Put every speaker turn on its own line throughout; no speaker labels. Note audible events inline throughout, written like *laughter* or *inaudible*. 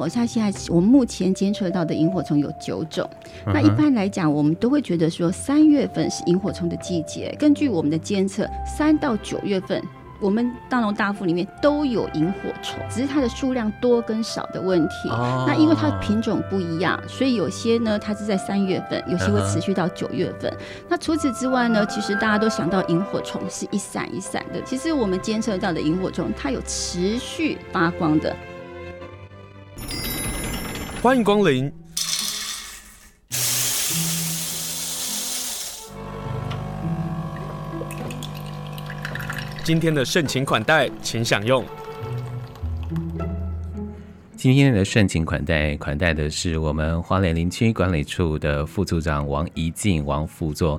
我像现在我们目前监测到的萤火虫有九种。那一般来讲，我们都会觉得说三月份是萤火虫的季节。根据我们的监测，三到九月份，我们大龙大富里面都有萤火虫，只是它的数量多跟少的问题。那因为它的品种不一样，所以有些呢它是在三月份，有些会持续到九月份。那除此之外呢，其实大家都想到萤火虫是一闪一闪的，其实我们监测到的萤火虫，它有持续发光的。
欢迎光临。今天的盛情款待，请享用。
今天的盛情款待，款待的是我们花莲林区管理处的副处长王宜静王副座。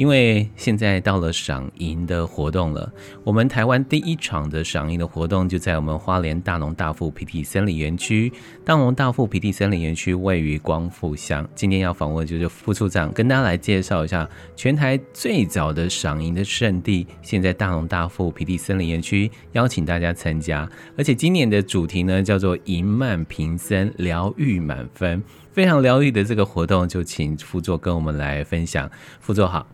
因为现在到了赏萤的活动了，我们台湾第一场的赏萤的活动就在我们花莲大农大富皮地森林园区。大农大富皮地森林园区位于光复乡。今天要访问的就是副处长，跟大家来介绍一下全台最早的赏萤的圣地。现在大农大富皮地森林园区邀请大家参加，而且今年的主题呢叫做“萤漫平森，疗愈满分”，非常疗愈的这个活动，就请副座跟我们来分享。副座好。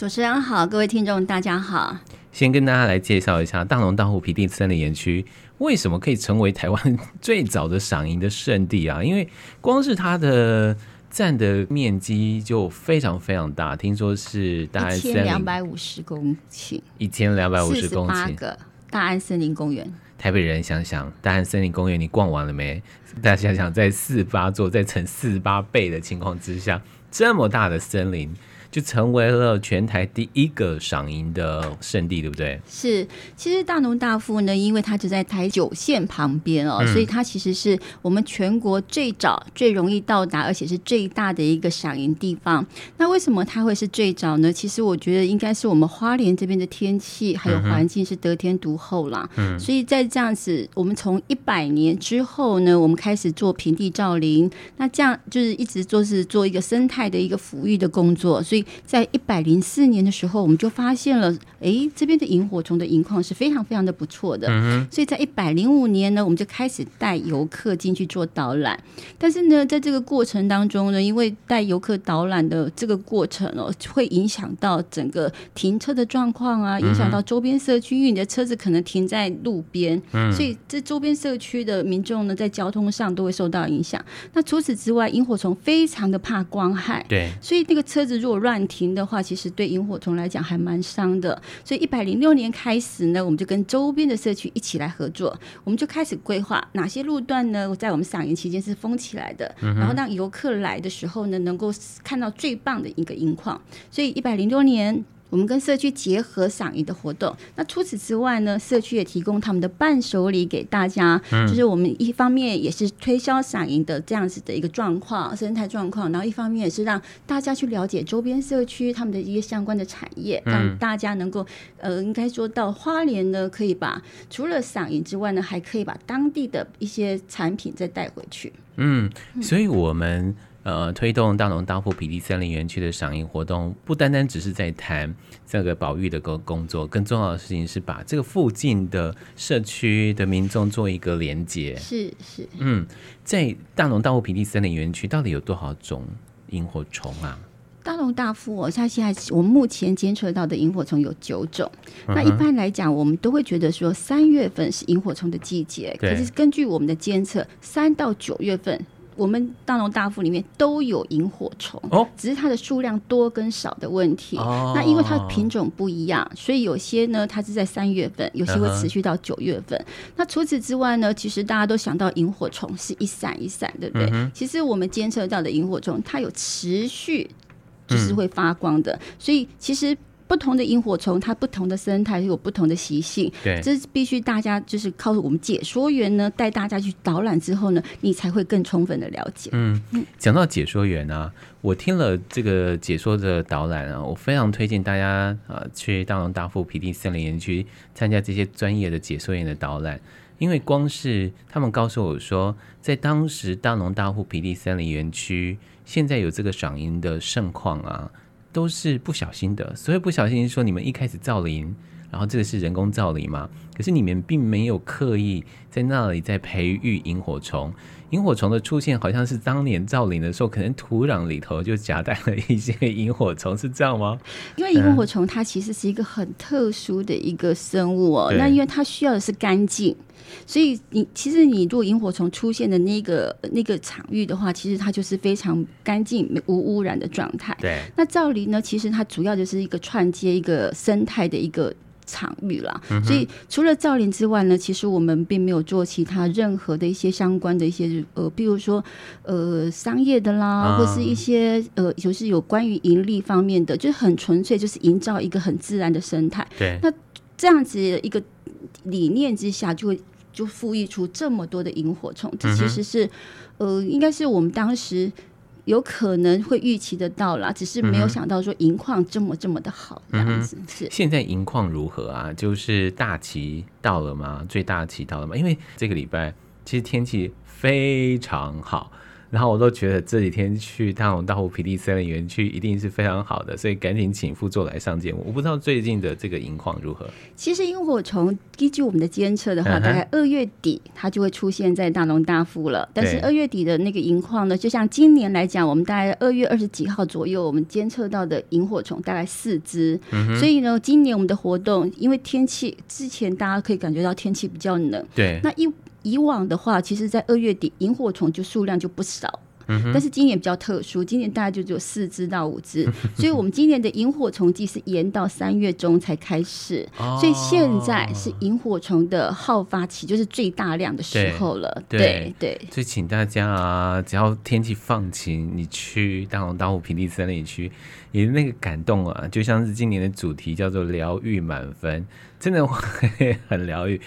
主持人好，各位听众大家好。
先跟大家来介绍一下大龙大湖皮地森林园区为什么可以成为台湾最早的赏萤的圣地啊？*laughs* 因为光是它的占的面积就非常非常大，听说是大概一千
两百五十公顷，
一千两百五十公顷，
八个大安森林公园。
台北人想想，大安森林公园你逛完了没？*laughs* 大家想想，在四八座再乘四八倍的情况之下，这么大的森林。就成为了全台第一个赏银的圣地，对不对？
是，其实大农大富呢，因为它就在台九线旁边哦，嗯、所以它其实是我们全国最早、最容易到达，而且是最大的一个赏银地方。那为什么它会是最早呢？其实我觉得应该是我们花莲这边的天气还有环境是得天独厚啦。嗯，所以在这样子，我们从一百年之后呢，我们开始做平地造林，那这样就是一直做是做一个生态的一个抚育的工作，所以。在一百零四年的时候，我们就发现了，哎，这边的萤火虫的萤矿是非常非常的不错的。嗯、所以在一百零五年呢，我们就开始带游客进去做导览。但是呢，在这个过程当中呢，因为带游客导览的这个过程哦，会影响到整个停车的状况啊，影响到周边社区，因为你的车子可能停在路边，嗯、所以这周边社区的民众呢，在交通上都会受到影响。那除此之外，萤火虫非常的怕光害，对，所以那个车子如果乱停的话，其实对萤火虫来讲还蛮伤的。所以一百零六年开始呢，我们就跟周边的社区一起来合作，我们就开始规划哪些路段呢，在我们赏萤期间是封起来的，嗯、然后让游客来的时候呢，能够看到最棒的一个萤矿。所以一百零六年。我们跟社区结合赏银的活动，那除此之外呢，社区也提供他们的伴手礼给大家，嗯、就是我们一方面也是推销赏银的这样子的一个状况、生态状况，然后一方面也是让大家去了解周边社区他们的一些相关的产业，让大家能够呃，应该说到花莲呢，可以把除了赏银之外呢，还可以把当地的一些产品再带回去。
嗯，所以我们。呃，推动大农大富皮地森林园区的赏樱活动，不单单只是在谈这个保育的工工作，更重要的事情是把这个附近的社区的民众做一个连接。
是是，
嗯，在大农大富皮地森林园区到底有多少种萤火虫啊？
大龙大富，我像现在我们目前监测到的萤火虫有九种。嗯、那一般来讲，我们都会觉得说三月份是萤火虫的季节，可是根据我们的监测，三到九月份。我们大农大富里面都有萤火虫，哦、只是它的数量多跟少的问题。哦、那因为它的品种不一样，所以有些呢，它是在三月份，有些会持续到九月份。嗯、那除此之外呢，其实大家都想到萤火虫是一闪一闪，对不对？嗯、其实我们监测到的萤火虫，它有持续就是会发光的，嗯、所以其实。不同的萤火虫，它不同的生态有不同的习性，对，这是必须大家就是靠我们解说员呢带大家去导览之后呢，你才会更充分的了解。嗯，
讲到解说员啊，我听了这个解说的导览啊，我非常推荐大家啊、呃、去大龙大富皮地森林园区参加这些专业的解说员的导览，因为光是他们告诉我说，在当时大龙大富皮地森林园区现在有这个赏樱的盛况啊。都是不小心的，所以不小心说你们一开始造林，然后这个是人工造林嘛？可可是你们并没有刻意在那里在培育萤火虫。萤火虫的出现，好像是当年造林的时候，可能土壤里头就夹带了一些萤火虫，是这样吗？
因为萤火虫它其实是一个很特殊的一个生物哦，那因为它需要的是干净，所以你其实你如果萤火虫出现的那个那个场域的话，其实它就是非常干净、无污染的状态。
对，
那造林呢，其实它主要就是一个串接一个生态的一个。场域啦，所以除了造林之外呢，其实我们并没有做其他任何的一些相关的一些呃，比如说呃商业的啦，或是一些呃就是有关于盈利方面的，就是很纯粹就是营造一个很自然的生态。
对，
那这样子一个理念之下，就会就赋予出这么多的萤火虫，这其实是呃，应该是我们当时。有可能会预期得到啦，只是没有想到说银矿这么这么的好这样子。是
现在银矿如何啊？就是大旗到了吗？最大旗到了吗？因为这个礼拜其实天气非常好。然后我都觉得这几天去大龙大湖皮地森林园区一定是非常好的，所以赶紧请副座来上节目。我不知道最近的这个萤矿如何。
其实萤火虫依据我们的监测的话，大概二月底它就会出现在大龙大富了。但是二月底的那个萤矿呢，就像今年来讲，我们大概二月二十几号左右，我们监测到的萤火虫大概四只。所以呢，今年我们的活动，因为天气之前大家可以感觉到天气比较冷，
对，
那一。以往的话，其实，在二月底，萤火虫就数量就不少。嗯、但是今年比较特殊，今年大概就只有四只到五只，*laughs* 所以我们今年的萤火虫季是延到三月中才开始。哦、所以现在是萤火虫的好发期，就是最大量的时候了。对对，对，
所以请大家啊，只要天气放晴，你去大龙大湖平地森林区，你的那个感动啊，就像是今年的主题叫做疗愈满分，真的会很疗愈。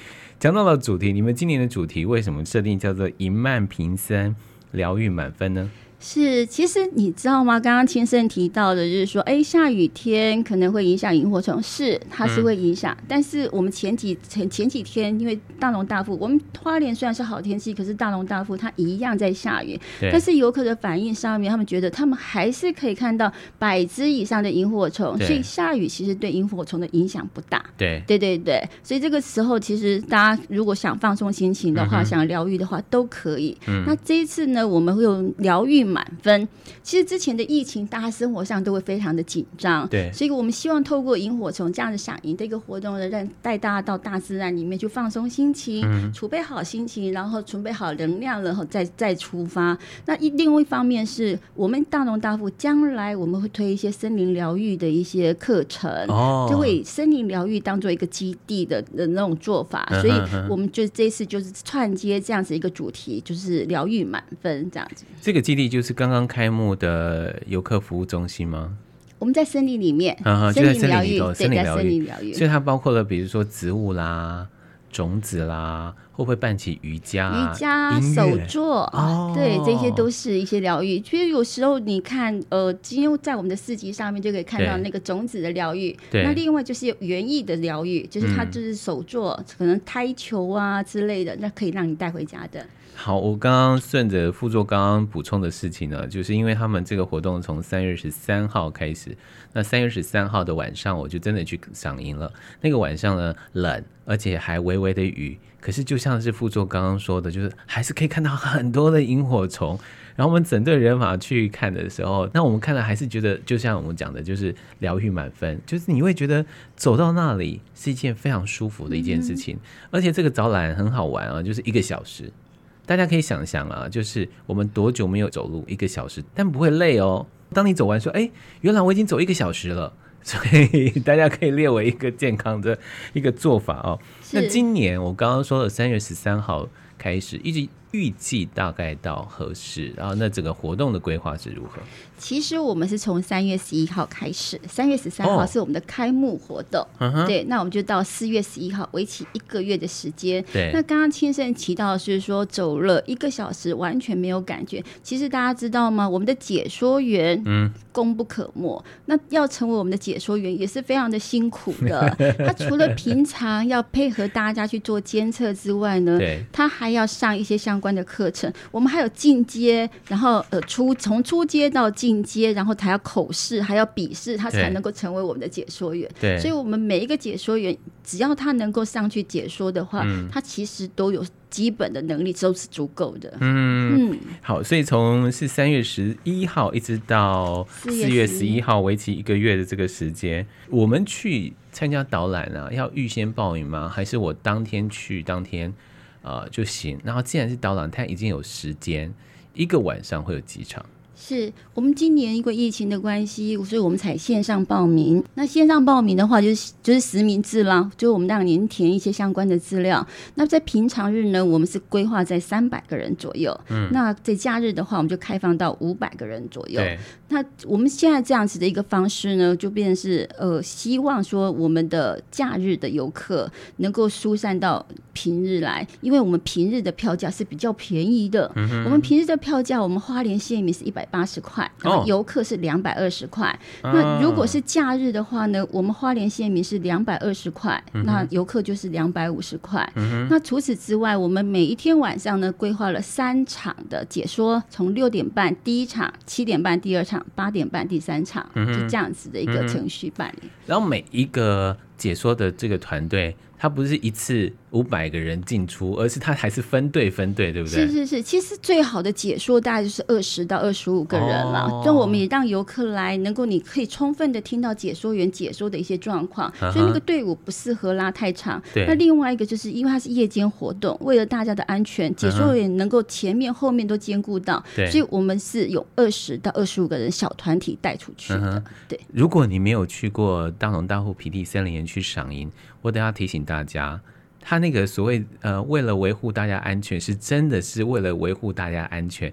讲到了主题，你们今年的主题为什么设定叫做“一慢平生疗愈满分”呢？
是，其实你知道吗？刚刚先生提到的，就是说，哎，下雨天可能会影响萤火虫，是，它是会影响。嗯、但是我们前几前前几天，因为大龙大富，我们花莲虽然是好天气，可是大龙大富它一样在下雨。但是游客的反应上面，他们觉得他们还是可以看到百只以上的萤火虫，所以下雨其实对萤火虫的影响不大。
对，
对对对，所以这个时候其实大家如果想放松心情的话，嗯、想疗愈的话都可以。嗯、那这一次呢，我们会用疗愈。满分。其实之前的疫情，大家生活上都会非常的紧张，
对，
所以我们希望透过萤火虫这样的响应的一个活动呢，让带大家到大自然里面去放松心情，嗯、储备好心情，然后准备好能量，然后再再出发。那一另外一方面是我们大农大富将来我们会推一些森林疗愈的一些课程，哦，就会以森林疗愈当做一个基地的的那种做法，嗯、所以我们就这次就是串接这样子一个主题，就是疗愈满分这样子。
这个基地就是。刚刚开幕的游客服务中心吗？
我们在森林里面，
嗯、就在森林里头，森林疗
愈，
所以它包括了，比如说植物啦、种子啦，会不会办起瑜伽、
瑜伽、手作啊？哦、对，这些都是一些疗愈。其实有时候你看，呃，今天在我们的四集上面就可以看到那个种子的疗
愈。
那另外就是园艺的疗愈，就是它就是手作，嗯、可能胎球啊之类的，那可以让你带回家的。
好，我刚刚顺着副座刚刚补充的事情呢，就是因为他们这个活动从三月十三号开始，那三月十三号的晚上我就真的去赏萤了。那个晚上呢，冷，而且还微微的雨，可是就像是副座刚刚说的，就是还是可以看到很多的萤火虫。然后我们整队人马去看的时候，那我们看了还是觉得，就像我们讲的，就是疗愈满分，就是你会觉得走到那里是一件非常舒服的一件事情，而且这个导览很好玩啊，就是一个小时。大家可以想象啊，就是我们多久没有走路一个小时，但不会累哦。当你走完说，哎，原来我已经走一个小时了，*laughs* 所以大家可以列为一个健康的一个做法哦。那今年我刚刚说的三月十三号开始，一直。预计大概到何时？然后那整个活动的规划是如何？
其实我们是从三月十一号开始，三月十三号是我们的开幕活动。哦、对，那我们就到四月十一号，为期一个月的时间。
对，
那刚刚先生提到是说走了一个小时完全没有感觉。其实大家知道吗？我们的解说员嗯功不可没。嗯、那要成为我们的解说员也是非常的辛苦的。*laughs* 他除了平常要配合大家去做监测之外呢，
对，
他还要上一些相关的课程。我们还有进阶，然后呃初从初阶到进阶，然后还要口试，还要笔试，他才能够成为我们的解说员。
对，
所以我们每一个解说员，只要他能够上去解说的话，嗯、他其实都有基本的能力，都是足够的。
嗯嗯，好，所以从是三月十一号一直到四月十一号，为期一个月的这个时间，我们去参加导览啊，要预先报名吗？还是我当天去当天？呃，就行。然后既然是导览，它已经有时间，一个晚上会有几场？
是我们今年因为疫情的关系，所以我们采线上报名。那线上报名的话，就是就是实名制啦，就是我们让您填一些相关的资料。那在平常日呢，我们是规划在三百个人左右。嗯。那在假日的话，我们就开放到五百个人左右。对。那我们现在这样子的一个方式呢，就变成是呃，希望说我们的假日的游客能够疏散到平日来，因为我们平日的票价是比较便宜的。嗯。我们平日的票价，我们花莲县民是一百。八十块，然后游客是两百二十块。哦、那如果是假日的话呢？我们花莲县民是两百二十块，嗯、那游客就是两百五十块。嗯、那除此之外，我们每一天晚上呢，规划了三场的解说，从六点半第一场，七点半第二场，八点半第三场，嗯、就这样子的一个程序办理。
然后每一个解说的这个团队。他不是一次五百个人进出，而是他还是分队分队，对不对？
是是是，其实最好的解说大概就是二十到二十五个人了。那、哦、我们也让游客来，能够你可以充分的听到解说员解说的一些状况，所以那个队伍不适合拉太长。对。那另外一个就是因为它是夜间活动，为了大家的安全，解说员能够前面后面都兼顾到，对。所以我们是有二十到二十五个人小团体带出去的。对。
如果你没有去过大龙大户皮地森林园区赏樱，我等下提醒大家，他那个所谓呃，为了维护大家安全，是真的是为了维护大家安全，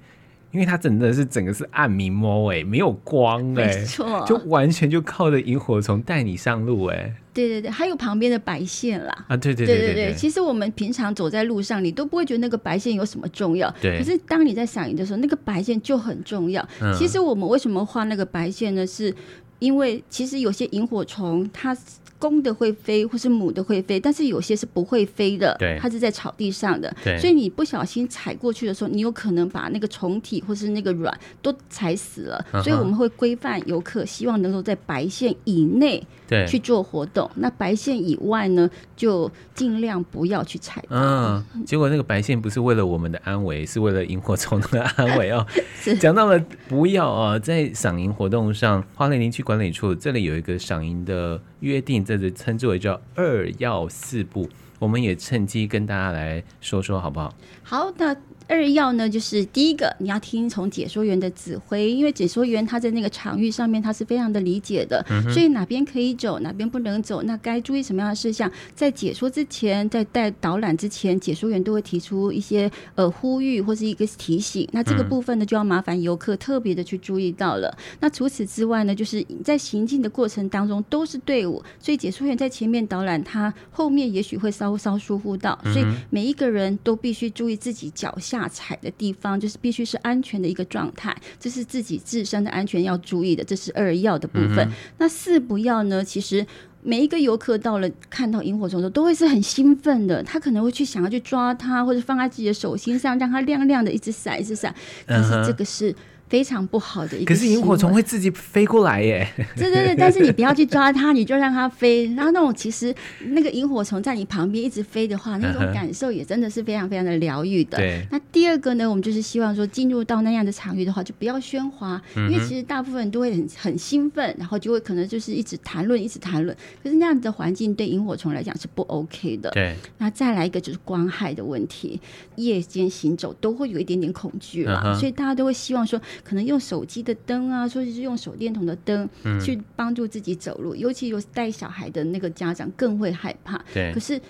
因为他真的是整个是暗迷摸哎，没有光哎，
没错，
就完全就靠着萤火虫带你上路哎，
对对对，还有旁边的白线啦。
啊，对对对对对，
对对对，其实我们平常走在路上，你都不会觉得那个白线有什么重要，
对，
可是当你在赏萤的时候，那个白线就很重要。嗯、其实我们为什么画那个白线呢？是因为其实有些萤火虫它。公的会飞，或是母的会飞，但是有些是不会飞的，对，它是在草地上的，对，所以你不小心踩过去的时候，你有可能把那个虫体或是那个卵都踩死了。Uh -huh. 所以我们会规范游客，希望能够在白线以内对去做活动。那白线以外呢，就尽量不要去踩。
嗯，结果那个白线不是为了我们的安危，是为了萤火虫的安危哦。*laughs* 讲到了不要啊，在赏萤活动上，花莲林区管理处这里有一个赏萤的约定。这是称之为叫二要四不，我们也趁机跟大家来说说，好不好？
好的。二要呢，就是第一个，你要听从解说员的指挥，因为解说员他在那个场域上面，他是非常的理解的，嗯、所以哪边可以走，哪边不能走，那该注意什么样的事项，在解说之前，在带导览之前，解说员都会提出一些呃呼吁或是一个提醒。那这个部分呢，就要麻烦游客特别的去注意到了。嗯、那除此之外呢，就是在行进的过程当中都是队伍，所以解说员在前面导览，他后面也许会稍稍疏忽到，所以每一个人都必须注意自己脚下。下踩的地方就是必须是安全的一个状态，这是自己自身的安全要注意的，这是二要的部分。嗯、那四不要呢？其实每一个游客到了看到萤火虫的时候，都会是很兴奋的，他可能会去想要去抓它，或者放在自己的手心上，让它亮亮的一直闪，一直闪。可是这个是。非常不好的一个，
可是萤火虫会自己飞过来耶。
对对对，但是你不要去抓它，你就让它飞。然后那种其实那个萤火虫在你旁边一直飞的话，那种 *laughs* 感受也真的是非常非常的疗愈的。对。那第二个呢，我们就是希望说，进入到那样的场域的话，就不要喧哗，因为其实大部分人都会很很兴奋，然后就会可能就是一直谈论，一直谈论。可是那样的环境对萤火虫来讲是不 OK 的。对。那再来一个就是光害的问题，夜间行走都会有一点点恐惧了，所以大家都会希望说。可能用手机的灯啊，或者是用手电筒的灯去帮助自己走路，嗯，尤其有带小孩的那个家长更会害怕。对，可是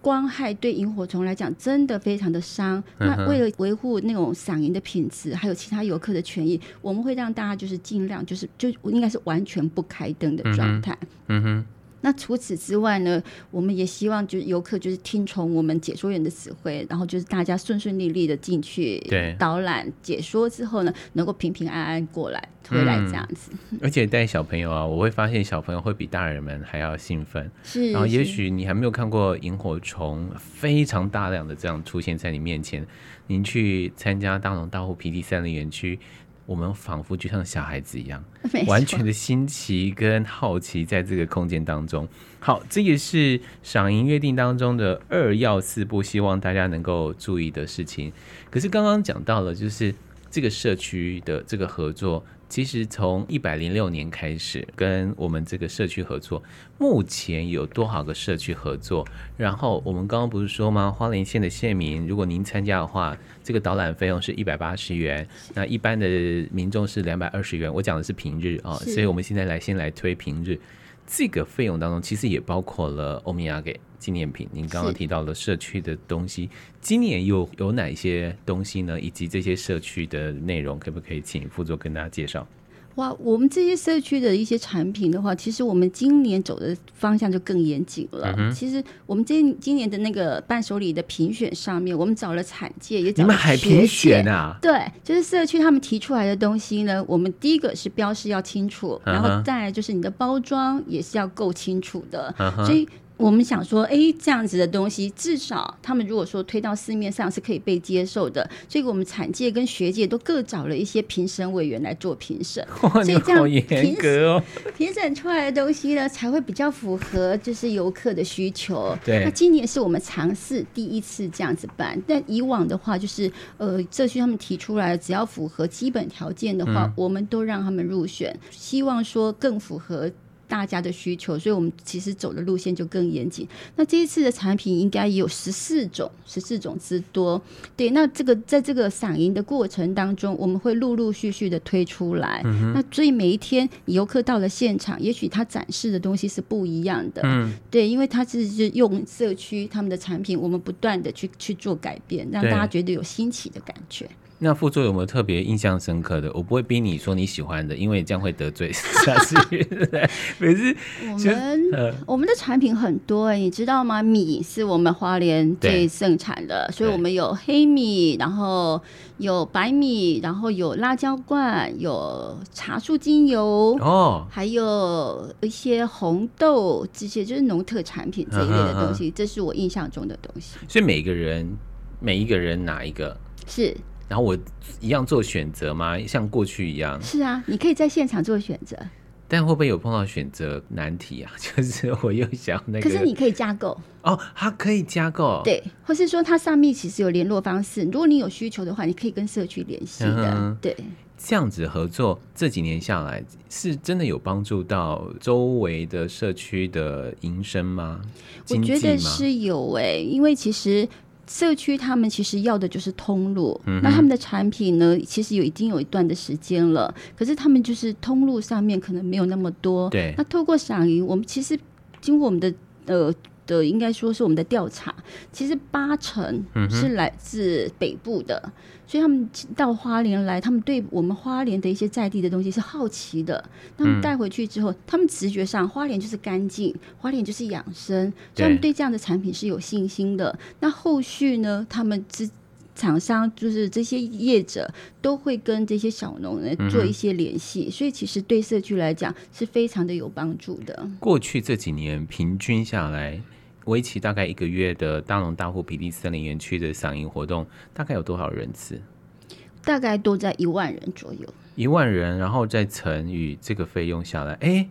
光害对萤火虫来讲真的非常的伤。嗯。那为了维护那种赏樱的品质，还有其他游客的权益，我们会让大家就是尽量就是就应该是完全不开灯的状态。嗯哼。那除此之外呢，我们也希望就是游客就是听从我们解说员的指挥，然后就是大家顺顺利利的进去，
对，
导览解说之后呢，能够平平安安过来回来这样子。
嗯、而且带小朋友啊，我会发现小朋友会比大人们还要兴奋。
是，
然后也许你还没有看过萤火虫非常大量的这样出现在你面前，您去参加大龙大户平地森林园区。我们仿佛就像小孩子一样，*laughs* 完全的新奇跟好奇，在这个空间当中。好，这也是赏银约定当中的二要四不，希望大家能够注意的事情。可是刚刚讲到了，就是这个社区的这个合作。其实从一百零六年开始跟我们这个社区合作，目前有多少个社区合作？然后我们刚刚不是说吗？花莲县的县民，如果您参加的话，这个导览费用是一百八十元，那一般的民众是两百二十元。我讲的是平日啊，所以我们现在来先来推平日。这个费用当中，其实也包括了欧米亚给纪念品。您刚刚提到了社区的东西，今年又有哪些东西呢？以及这些社区的内容，可不可以请副座跟大家介绍？
哇，我们这些社区的一些产品的话，其实我们今年走的方向就更严谨了。嗯、其实我们今今年的那个伴手礼的评选上面，我们找了产界，也找了。你们还评选啊？对，就是社区他们提出来的东西呢，我们第一个是标示要清楚，然后再来就是你的包装也是要够清楚的，嗯、所以。我们想说，哎，这样子的东西，至少他们如果说推到市面上是可以被接受的。所以我们产界跟学界都各找了一些评审委员来做评审。*laughs*
哇，你好严格哦！
评审出来的东西呢，才会比较符合就是游客的需求。
对。
那今年是我们尝试第一次这样子办，但以往的话，就是呃，社区他们提出来，只要符合基本条件的话，嗯，我们都让他们入选。希望说更符合。大家的需求，所以我们其实走的路线就更严谨。那这一次的产品应该有十四种，十四种之多。对，那这个在这个赏银的过程当中，我们会陆陆续续的推出来。嗯、那所以每一天游客到了现场，也许他展示的东西是不一样的。嗯，对，因为他是用社区他们的产品，我们不断的去去做改变，让大家觉得有新奇的感觉。
那副座有没有特别印象深刻的？我不会逼你说你喜欢的，因为这样会得罪 *laughs* 下次。每次 *laughs*
我们、呃、我们的产品很多哎，你知道吗？米是我们花莲最盛产的，所以我们有黑米，然后有白米，然后有辣椒罐，有茶树精油哦，还有一些红豆，这些就是农特产品这一类的东西。这是我印象中的东西。
所以每个人每一个人哪一个
是？
然后我一样做选择吗？像过去一样？
是啊，你可以在现场做选择。
但会不会有碰到选择难题啊？*laughs* 就是我又想那个，
可是你可以加购
哦，它可以加购，
对，或是说它上面其实有联络方式，如果你有需求的话，你可以跟社区联系的。嗯、对，
这样子合作这几年下来，是真的有帮助到周围的社区的营生吗？
我觉得是有诶、欸，因为其实。社区他们其实要的就是通路，嗯，那他们的产品呢，其实有已经有一段的时间了，可是他们就是通路上面可能没有那么多。
对，
那透过赏银，我们其实经过我们的呃。的应该说是我们的调查，其实八成是来自北部的，嗯，所以他们到花莲来，他们对我们花莲的一些在地的东西是好奇的。他们带回去之后，他们直觉上花莲就是干净，花莲就是养生，所以他们对这样的产品是有信心的。那后续呢，他们之。厂商就是这些业者都会跟这些小农人做一些联系，嗯，所以其实对社区来讲是非常的有帮助的。
过去这几年平均下来，为期大概一个月的大龙大户平地森林园区的赏银活动，大概有多少人次？
大概都在一万人左右。
一万人，然后再乘以这个费用下来，哎。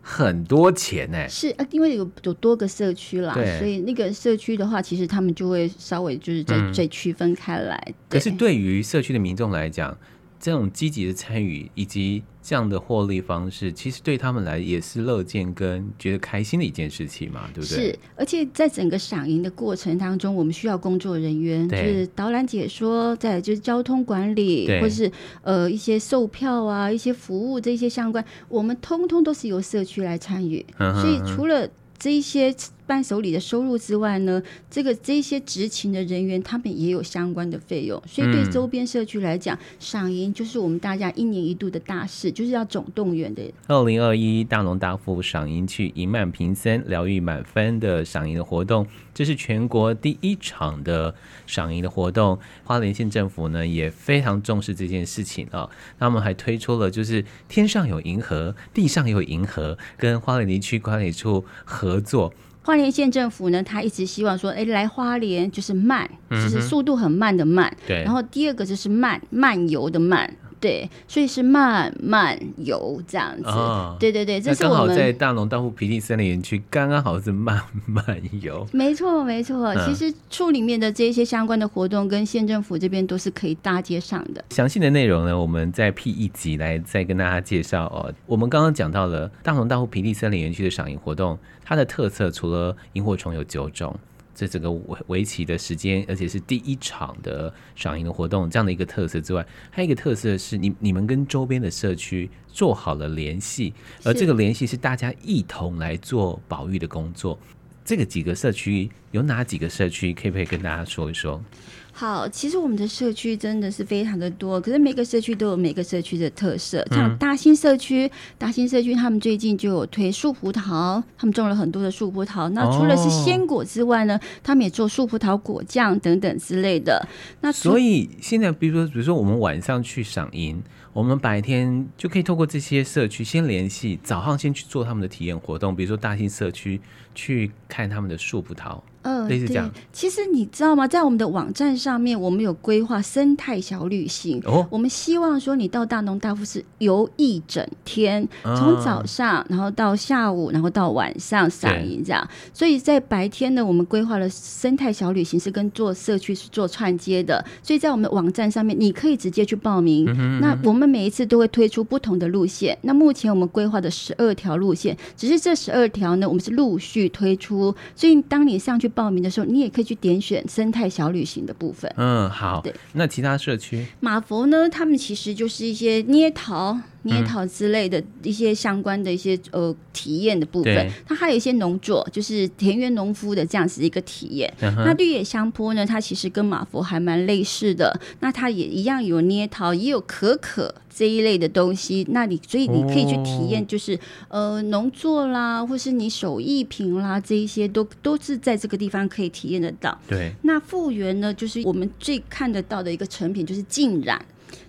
很多钱呢、欸，
是啊，因为有有多个社区啦，所以那个社区的话，其实他们就会稍微就是再、嗯、再区分开来。
可是对于社区的民众来讲，这种积极的参与以及这样的获利方式，其实对他们来也是乐见跟觉得开心的一件事情嘛，对不对？
是，而且在整个赏银的过程当中，我们需要工作人员，就是导览解说，再就是交通管理，或是呃一些售票啊、一些服务这些相关，我们通通都是由社区来参与。所以除了这一些伴手礼的收入之外呢，这个这些执勤的人员他们也有相关的费用，所以对周边社区来讲，赏银就是我们大家一年一度的大事，就是要总动员的。
二零二一大农大富赏银去，银满平森，疗愈满分的赏银的活动，这是全国第一场的赏银的活动。花莲县政府呢也非常重视这件事情啊，那我们还推出了就是天上有银河，地上有银河，跟花莲林区管理处合作。
花莲县政府呢，他一直希望说，哎，来花莲就是慢，就是速度很慢的慢。
对。
然后第二个就是慢，漫游的慢。对，所以是慢慢游这样子。哦、对对对，这是我们
刚好在大龙大户平地森林园区，刚刚好是慢慢游。
没错没错，嗯、其实处里面的这些相关的活动，跟县政府这边都是可以搭接上的。
详细的内容呢，我们在 P 一集来再跟大家介绍哦。我们刚刚讲到了大龙大户平地森林园区的赏萤活动，它的特色除了萤火虫有九种。这整个围围棋的时间，而且是第一场的赏银的活动，这样的一个特色之外，还有一个特色是你你们跟周边的社区做好了联系，而这个联系是大家一同来做保育的工作。这个几个社区有哪几个社区，可以不可以跟大家说一说？
好，其实我们的社区真的是非常的多，可是每个社区都有每个社区的特色。像大兴社区，嗯、大兴社区他们最近就有推树葡萄，他们种了很多的树葡萄。那除了是鲜果之外呢，哦、他们也做树葡萄果酱等等之类的。那
所以现在，比如说，比如说我们晚上去赏银，我们白天就可以透过这些社区先联系，早上先去做他们的体验活动，比如说大兴社区去看他们的树葡萄。嗯，对，
其实你知道吗？在我们的网站上面，我们有规划生态小旅行。哦，我们希望说你到大农大富是游一整天，从早上然后到下午，然后到晚上赏银这样。所以在白天呢，我们规划了生态小旅行是跟做社区是做串接的。所以在我们的网站上面，你可以直接去报名。嗯哼嗯哼。那我们每一次都会推出不同的路线。那目前我们规划的十二条路线，只是这十二条呢，我们是陆续推出。所以当你上去。报名的时候，你也可以去点选生态小旅行的部分。
嗯，好。对，那其他社区
马佛呢？他们其实就是一些捏陶、捏陶之类的一些相关的一些呃体验的部分。它还有一些农作，就是田园农夫的这样子一个体验。嗯、那绿野香坡呢？它其实跟马佛还蛮类似的。那它也一样有捏陶，也有可可。这一类的东西，那你所以你可以去体验，就是、哦、呃农作啦，或是你手艺品啦，这一些都都是在这个地方可以体验得到。
对，
那复原呢，就是我们最看得到的一个成品，就是浸染。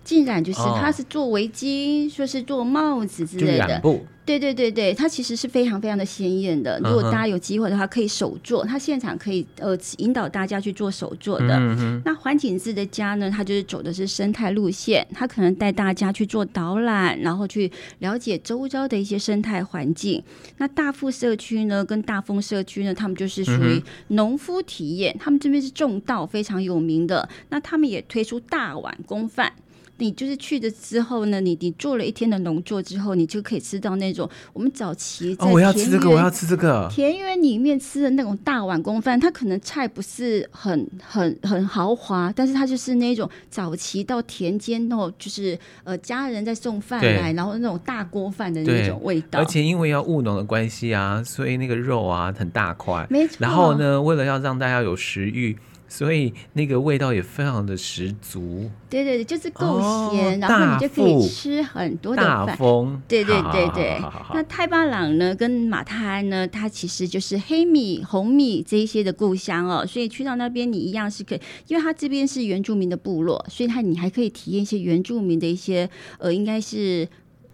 浸染就是它是做围巾，说、哦、是做帽子之类的。对对对对，它其实是非常非常的鲜艳的。如果大家有机会的话，可以手做，它现场可以呃引导大家去做手做的。嗯、那环景致的家呢，它就是走的是生态路线，它可能带大家去做导览，然后去了解周遭的一些生态环境。那大富社区呢，跟大丰社区呢，他们就是属于农夫体验，嗯、他们这边是种稻非常有名的。那他们也推出大碗公饭。你就是去的之后呢，你你做了一天的农作之后，你就可以吃到那种我们早期在田园、
哦、我要吃这个，我要吃这个
田园里面吃的那种大碗公饭。它可能菜不是很很很豪华，但是它就是那种早期到田间那种，就是呃家人在送饭来，然后那种大锅饭的那种味道。
而且因为要务农的关系啊，所以那个肉啊很大块，
没错。
然后呢，为了要让大家有食欲。所以那个味道也非常的十足，
对对对，就是够咸，哦、然后你就可以吃很多的饭。
风
对对对对。那太巴朗呢，跟马泰安呢，它其实就是黑米、红米这一些的故乡哦。所以去到那边，你一样是可以，因为它这边是原住民的部落，所以它你还可以体验一些原住民的一些呃，应该是。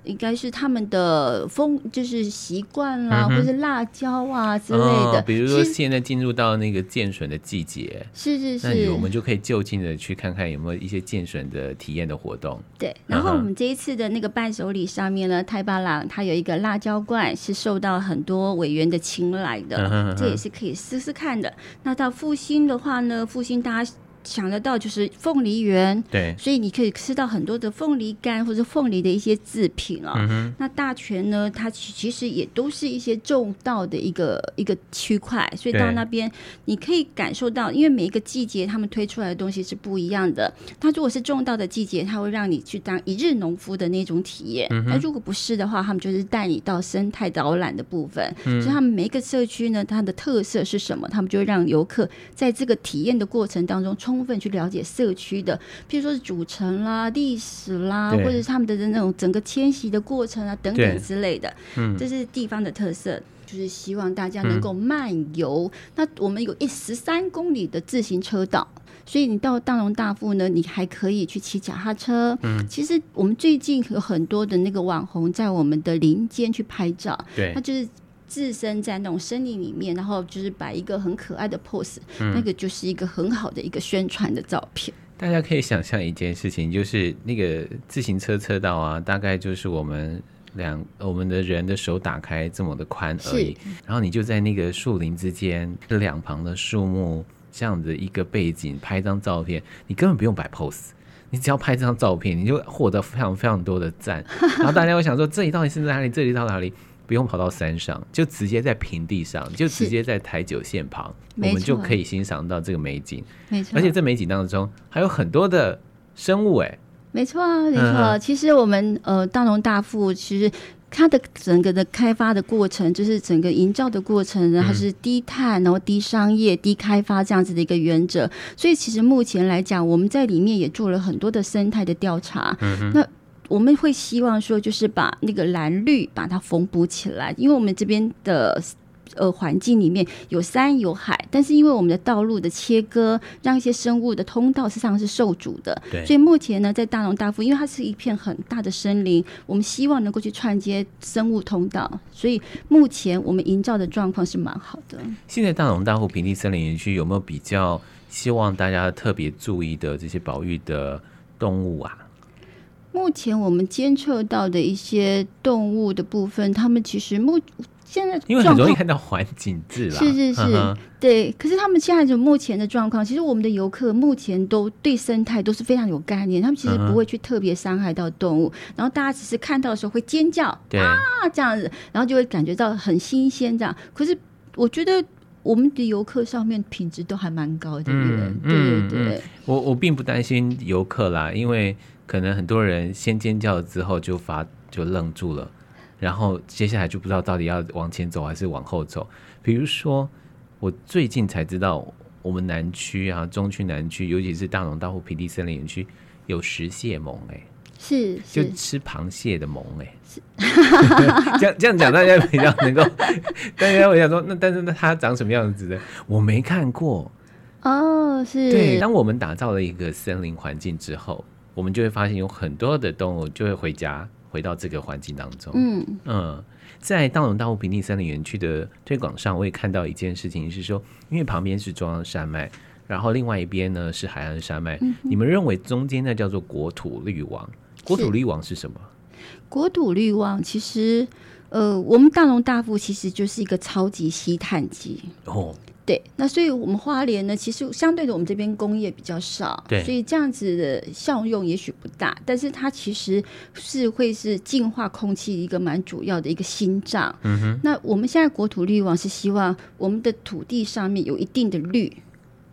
应该是他们的风，就是习惯啦，嗯、或是辣椒啊之类的。
哦、比如说现在进入到那个剑笋的季节，
是是是，
那我们就可以就近的去看看有没有一些剑笋的体验的活动。
对，然后我们这一次的那个伴手礼上面呢，太巴朗它有一个辣椒罐，是受到很多委员的青睐的，嗯、哼哼这也是可以试试看的。那到复兴的话呢，复兴大家。想得到就是凤梨园，
对，
所以你可以吃到很多的凤梨干或者凤梨的一些制品啊、哦。
嗯、
那大全呢，它其其实也都是一些种稻的一个一个区块，所以到那边你可以感受到，因为每一个季节他们推出来的东西是不一样的。它如果是种稻的季节，它会让你去当一日农夫的那种体验。那、嗯、如果不是的话，他们就是带你到生态导览的部分。嗯、所以他们每一个社区呢，它的特色是什么？他们就让游客在这个体验的过程当中，充分去了解社区的，譬如说是组成啦、历史啦，或者是他们的那种整个迁徙的过程啊等等之类的。嗯，这是地方的特色，就是希望大家能够漫游。嗯、那我们有一十三公里的自行车道。所以你到大龙大富呢，你还可以去骑脚踏车。嗯，其实我们最近有很多的那个网红在我们的林间去拍照，
对，
他就是置身在那种森林里面，然后就是摆一个很可爱的 pose，嗯，那个就是一个很好的一个宣传的照片。
大家可以想象一件事情，就是那个自行车车道啊，大概就是我们两我们的人的手打开这么的宽而已，然后你就在那个树林之间，两旁的树木。这样子一个背景，拍一张照片，你根本不用摆 pose，你只要拍这张照片，你就获得非常非常多的赞。然后大家会想说，这里到底是在哪里？这里到哪里？不用跑到山上，就直接在平地上，就直接在台九线旁，我们就可以欣赏到这个美景。
没错，
而且这美景当中还有很多的生物，哎，
没错啊，没错。其实我们呃大农大富其实。它的整个的开发的过程，就是整个营造的过程，然后是低碳，然后低商业、低开发这样子的一个原则。所以其实目前来讲，我们在里面也做了很多的生态的调查。嗯，那我们会希望说，就是把那个蓝绿把它缝补起来，因为我们这边的。呃，环境里面有山有海，但是因为我们的道路的切割，让一些生物的通道实际上是受阻的。对。所以目前呢，在大农大富，因为它是一片很大的森林，我们希望能够去串接生物通道。所以目前我们营造的状况是蛮好的。
现在大农大富平地森林园区有没有比较希望大家特别注意的这些保育的动物啊？
目前我们监测到的一些动物的部分，他们其实目。现在
因为很容易看到环境字啦，
是是是，嗯，对。可是他们现在就目前的状况，其实我们的游客目前都对生态都是非常有概念，他们其实不会去特别伤害到动物，嗯，然后大家只是看到的时候会尖叫，啊这样子，然后就会感觉到很新鲜这样。可是我觉得我们的游客上面品质都还蛮高的，嗯，对对对。
嗯，我我并不担心游客啦，因为可能很多人先尖叫了之后就发就愣住了。然后接下来就不知道到底要往前走还是往后走。比如说，我最近才知道，我们南区啊，中区南区，尤其是大龙大富平地森林园区，有食蟹獴哎，
是，
就吃螃蟹的獴哎，是，这样这样讲大家比较能够，*laughs* 大家会想说，那但是那它长什么样子的？我没看过
哦，是
对。当我们打造了一个森林环境之后，我们就会发现有很多的动物就会回家。回到这个环境当中，嗯嗯，在大农大富平地森林园区的推广上，我也看到一件事情是说，因为旁边是中央山脉，然后另外一边呢是海岸山脉，嗯，你们认为中间那叫做国土绿网？国土绿网是什么？
国土绿网其实，呃，我们大龙大富其实就是一个超级吸碳机哦。对，那所以我们花莲呢，其实相对的，我们这边工业比较少，对，所以这样子的效用也许不大，但是它其实是会是净化空气一个蛮主要的一个心脏。嗯哼，那我们现在国土绿网是希望我们的土地上面有一定的绿。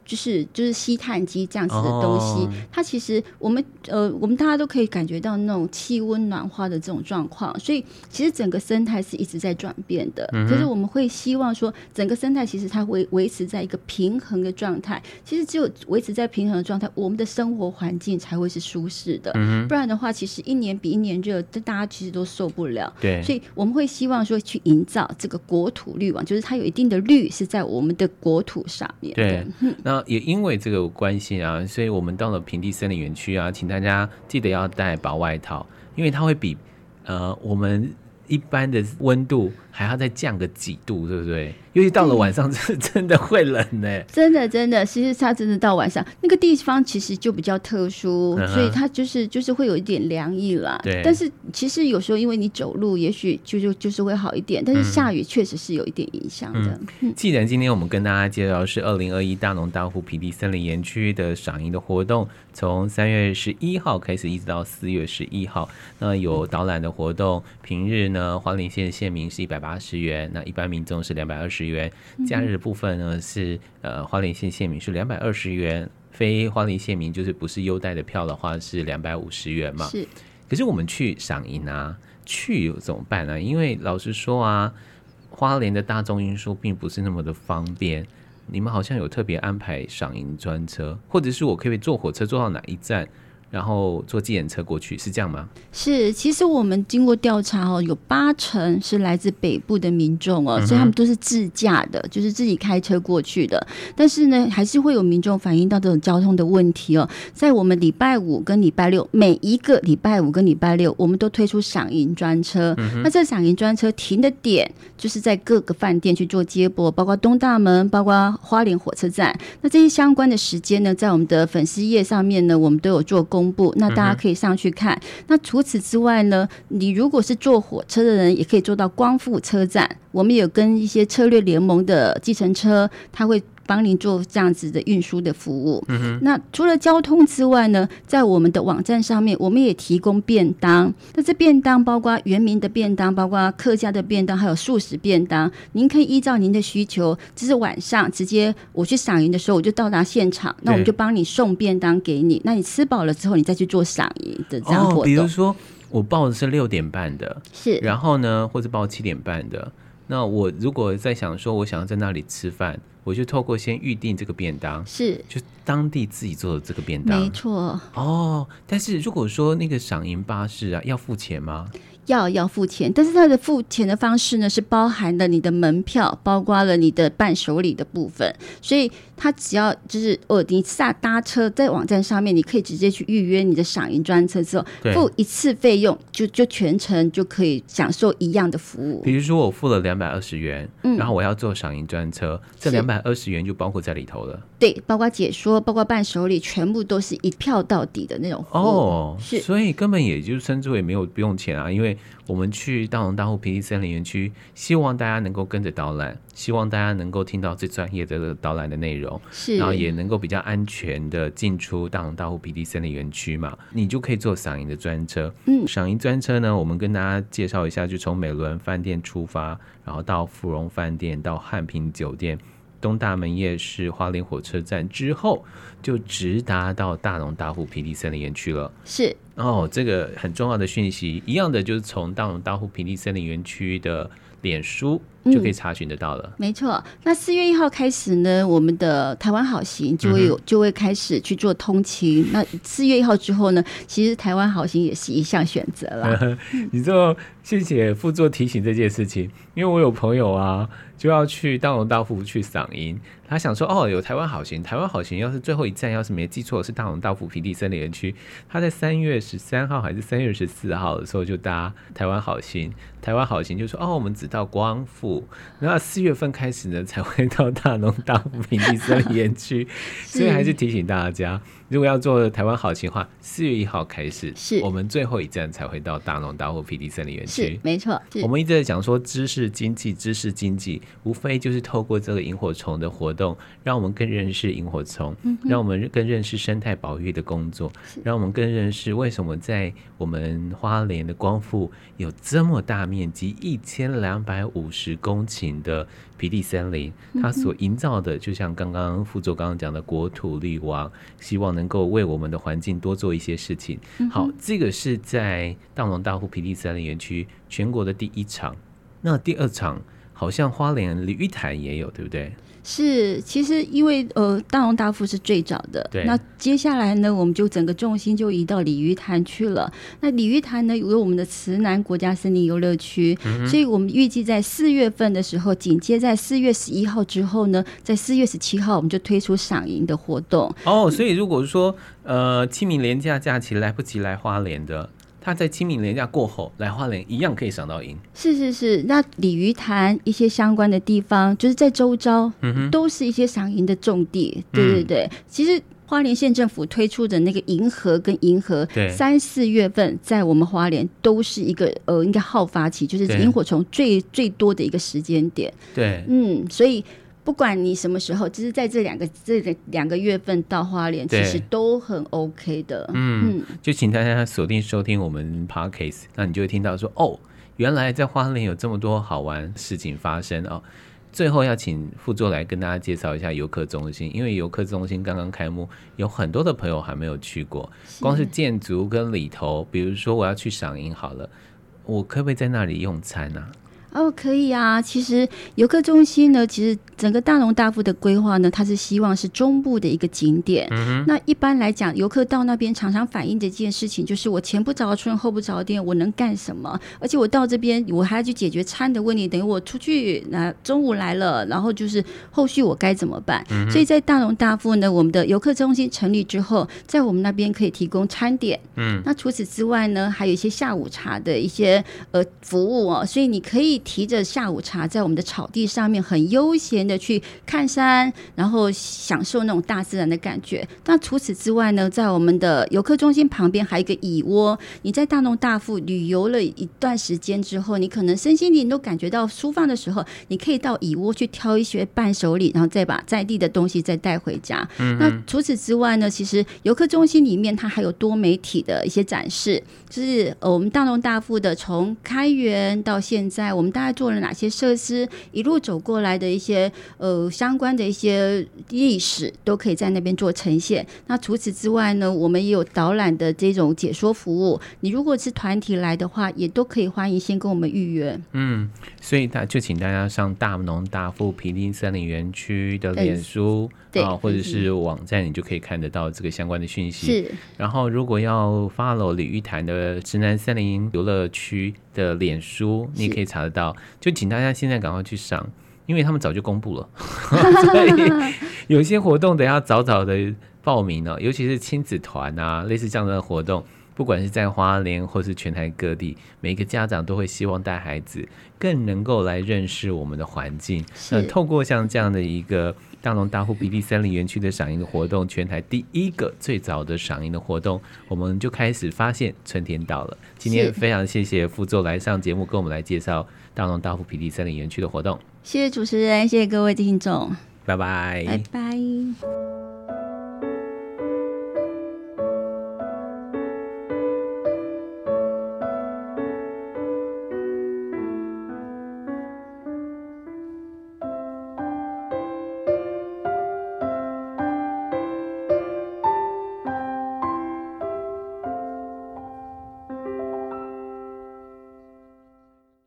就是就是吸碳机这样子的东西，哦、它其实我们呃我们大家都可以感觉到那种气温暖化的这种状况，所以其实整个生态是一直在转变的。嗯、可是我们会希望说，整个生态其实它维维持在一个平衡的状态。其实只有维持在平衡的状态，我们的生活环境才会是舒适的。嗯、不然的话，其实一年比一年热，这大家其实都受不了。对，所以我们会希望说去营造这个国土绿网，就是它有一定的绿是在我们的国土上面。
对，*laughs* 那。也因为这个关系啊，所以我们到了平地森林园区啊，请大家记得要带薄外套，因为它会比呃我们一般的温度还要再降个几度，对不对？尤其到了晚上，是真的会冷呢。
真的，真的，其实它真的到晚上那个地方其实就比较特殊，
嗯、
所以它就是就是会有一点凉意啦。
对。
但是其实有时候因为你走路，也许就就就是会好一点，但是下雨确实是有一点影响的。
既然今天我们跟大家介绍的是二零二一大农大户平地森林园区的赏樱的活动，从三月十一号开始，一直到四月十一号，那有导览的活动，平日呢，花莲县县民是一百八十元，那一般民众是两百二十元。假日的部分呢是呃花莲县县民是两百二十元，非花莲县民就是不是优待的票的话是两百五十元嘛。
是。
可是我们去赏银啊，去怎么办呢？因为老实说啊，花莲的大众运输并不是那么的方便。你们好像有特别安排赏银专车，或者是我可以坐火车坐到哪一站？然后坐计程车过去是这样吗？
是，其实我们经过调查哦，有八成是来自北部的民众哦，嗯、所以他们都是自驾的，就是自己开车过去的。但是呢，还是会有民众反映到这种交通的问题哦。在我们礼拜五跟礼拜六，每一个礼拜五跟礼拜六，我们都推出赏银专车。嗯、那这赏银专车停的点，就是在各个饭店去做接驳，包括东大门，包括花莲火车站。那这些相关的时间呢，在我们的粉丝页上面呢，我们都有做公。公布，那大家可以上去看。嗯、那除此之外呢，你如果是坐火车的人，也可以坐到光复车站。我们有跟一些策略联盟的计程车，他会。帮您做这样子的运输的服务。嗯哼。那除了交通之外呢，在我们的网站上面，我们也提供便当。那这便当包括原民的便当，包括客家的便当，还有素食便当。您可以依照您的需求，就是晚上直接我去赏银的时候，我就到达现场，那我们就帮你送便当给你。那你吃饱了之后，你再去做赏银的这样活动。哦，
比如说我报的是六点半的，
是，
然后呢，或者报七点半的。那我如果在想说，我想要在那里吃饭，我就透过先预定这个便当，
是
就当地自己做的这个便当，
没错。
哦，但是如果说那个赏银巴士啊，要付钱吗？
要要付钱，但是它的付钱的方式呢，是包含了你的门票，包括了你的伴手礼的部分，所以它只要就是哦，你下搭车在网站上面，你可以直接去预约你的赏银专车之后，付一次费用，就就全程就可以享受一样的服务。
比如说我付了两百二十元，嗯，然后我要坐赏银专车，这两百二十元就包括在里头了。
对，包括解说，包括伴手礼，全部都是一票到底的那种服务。
哦，是，所以根本也就称之为没有不用钱啊，因为。我们去大农大户平地森林园区，希望大家能够跟着导览，希望大家能够听到最专业的导览的内容，
是，
然后也能够比较安全的进出大农大户平地森林园区嘛，你就可以坐赏银的专车。嗯，赏银专车呢，我们跟大家介绍一下，就从美伦饭店出发，然后到芙蓉饭店，到汉平酒店。东大门夜市、花莲火车站之后，就直达到大龙大户平地森林园区了。
是
哦，这个很重要的讯息，一样的就是从大龙大户平地森林园区的脸书就可以查询得到了。
嗯、没错，那四月一号开始呢，我们的台湾好行就会有、嗯、就会开始去做通勤。那四月一号之后呢，其实台湾好行也是一项选择了。
你做谢谢副座提醒这件事情，因为我有朋友啊。就要去大龙大富去赏樱，他想说哦，有台湾好行，台湾好行要是最后一站，要是没记错是大龙大富平地森林园区，他在三月十三号还是三月十四号的时候就搭台湾好行，台湾好行就说哦，我们只到光复，然后四月份开始呢才会到大农大扶贫第森林园区，*laughs* 所以还是提醒大家。如果要做台湾好行的话，四月一号开始，
是。我
们最后一站才会到大龙大户 PD 森林园区。
没错，
我们一直在讲说知识经济，知识经济无非就是透过这个萤火虫的活动，让我们更认识萤火虫，嗯，让我们更认识生态保育的工作，让我们更认识为什么在我们花莲的光复有这么大面积一千两百五十公顷的平地森林，它所营造的就像刚刚副座刚刚讲的国土绿王，希望能。够为我们的环境多做一些事情。好，这个是在大龙大户皮地森林园区全国的第一场。那第二场好像花莲鲤鱼潭也有，对不对？
是，其实因为呃，大龙大富是最早的，
对。
那接下来呢，我们就整个重心就移到鲤鱼潭去了。那鲤鱼潭呢，有我们的慈南国家森林游乐区，嗯，所以我们预计在四月份的时候，紧接在四月十一号之后呢，在四月十七号，我们就推出赏银的活动。
哦，所以如果说呃清明连假假期来不及来花莲的。他在清明连假过后来花莲一样可以赏到樱。
是是是，那鲤鱼潭一些相关的地方，就是在周遭，嗯都是一些赏樱的重地。对对对，嗯、其实花莲县政府推出的那个银河跟银河，三四月份在我们花莲都是一个呃，应该好发期，就是萤火虫最最多的一个时间点。
对，
嗯，所以。不管你什么时候，就是在这两个这两个月份到花莲，其实都很 OK 的。
嗯，嗯，就请大家锁定收听我们 Podcast，那你就会听到说，哦，原来在花莲有这么多好玩事情发生哦。最后要请副座来跟大家介绍一下游客中心，因为游客中心刚刚开幕，有很多的朋友还没有去过。光是建筑跟里头，比如说我要去赏樱好了，我可不可以在那里用餐呢、啊？
哦，可以啊。其实游客中心呢，其实整个大龙大富的规划呢，它是希望是中部的一个景点。嗯、那一般来讲，游客到那边常常反映的一件事情，就是我前不着村后不着店，我能干什么？而且我到这边，我还要去解决餐的问题。等于我出去，那中午来了，然后就是后续我该怎么办？嗯、所以在大龙大富呢，我们的游客中心成立之后，在我们那边可以提供餐点。嗯，那除此之外呢，还有一些下午茶的一些呃服务哦，所以你可以。提着下午茶，在我们的草地上面很悠闲的去看山，然后享受那种大自然的感觉。那除此之外呢，在我们的游客中心旁边还有一个蚁窝。你在大农大富旅游了一段时间之后，你可能身心灵都感觉到舒放的时候，你可以到蚁窝去挑一些伴手礼，然后再把在地的东西再带回家。嗯、那除此之外呢，其实游客中心里面它还有多媒体的一些展示，就是呃我们大农大富的从开园到现在，我们。大概做了哪些设施？一路走过来的一些呃相关的一些历史，都可以在那边做呈现。那除此之外呢，我们也有导览的这种解说服务。你如果是团体来的话，也都可以欢迎先跟我们预约。
嗯，所以大就请大家上大农大富平林森林园区的脸书。啊，或者是网站，你就可以看得到这个相关的讯息。是，然后如果要 follow 李玉潭的直男森林游乐区的脸书，你也可以查得到。就请大家现在赶快去上，因为他们早就公布了，*laughs* 所以有些活动得要早早的报名了，尤其是亲子团啊，类似这样的活动。不管是在花莲或是全台各地，每个家长都会希望带孩子更能够来认识我们的环境。那透过像这样的一个大龙大户鼻地森林园区的赏樱的活动，全台第一个最早的赏樱的活动，我们就开始发现春天到了。今天非常谢谢副座来上节目，跟我们来介绍大龙大户鼻地森林园区的活动。
谢谢主持人，谢谢各位听众，
拜拜，
拜拜。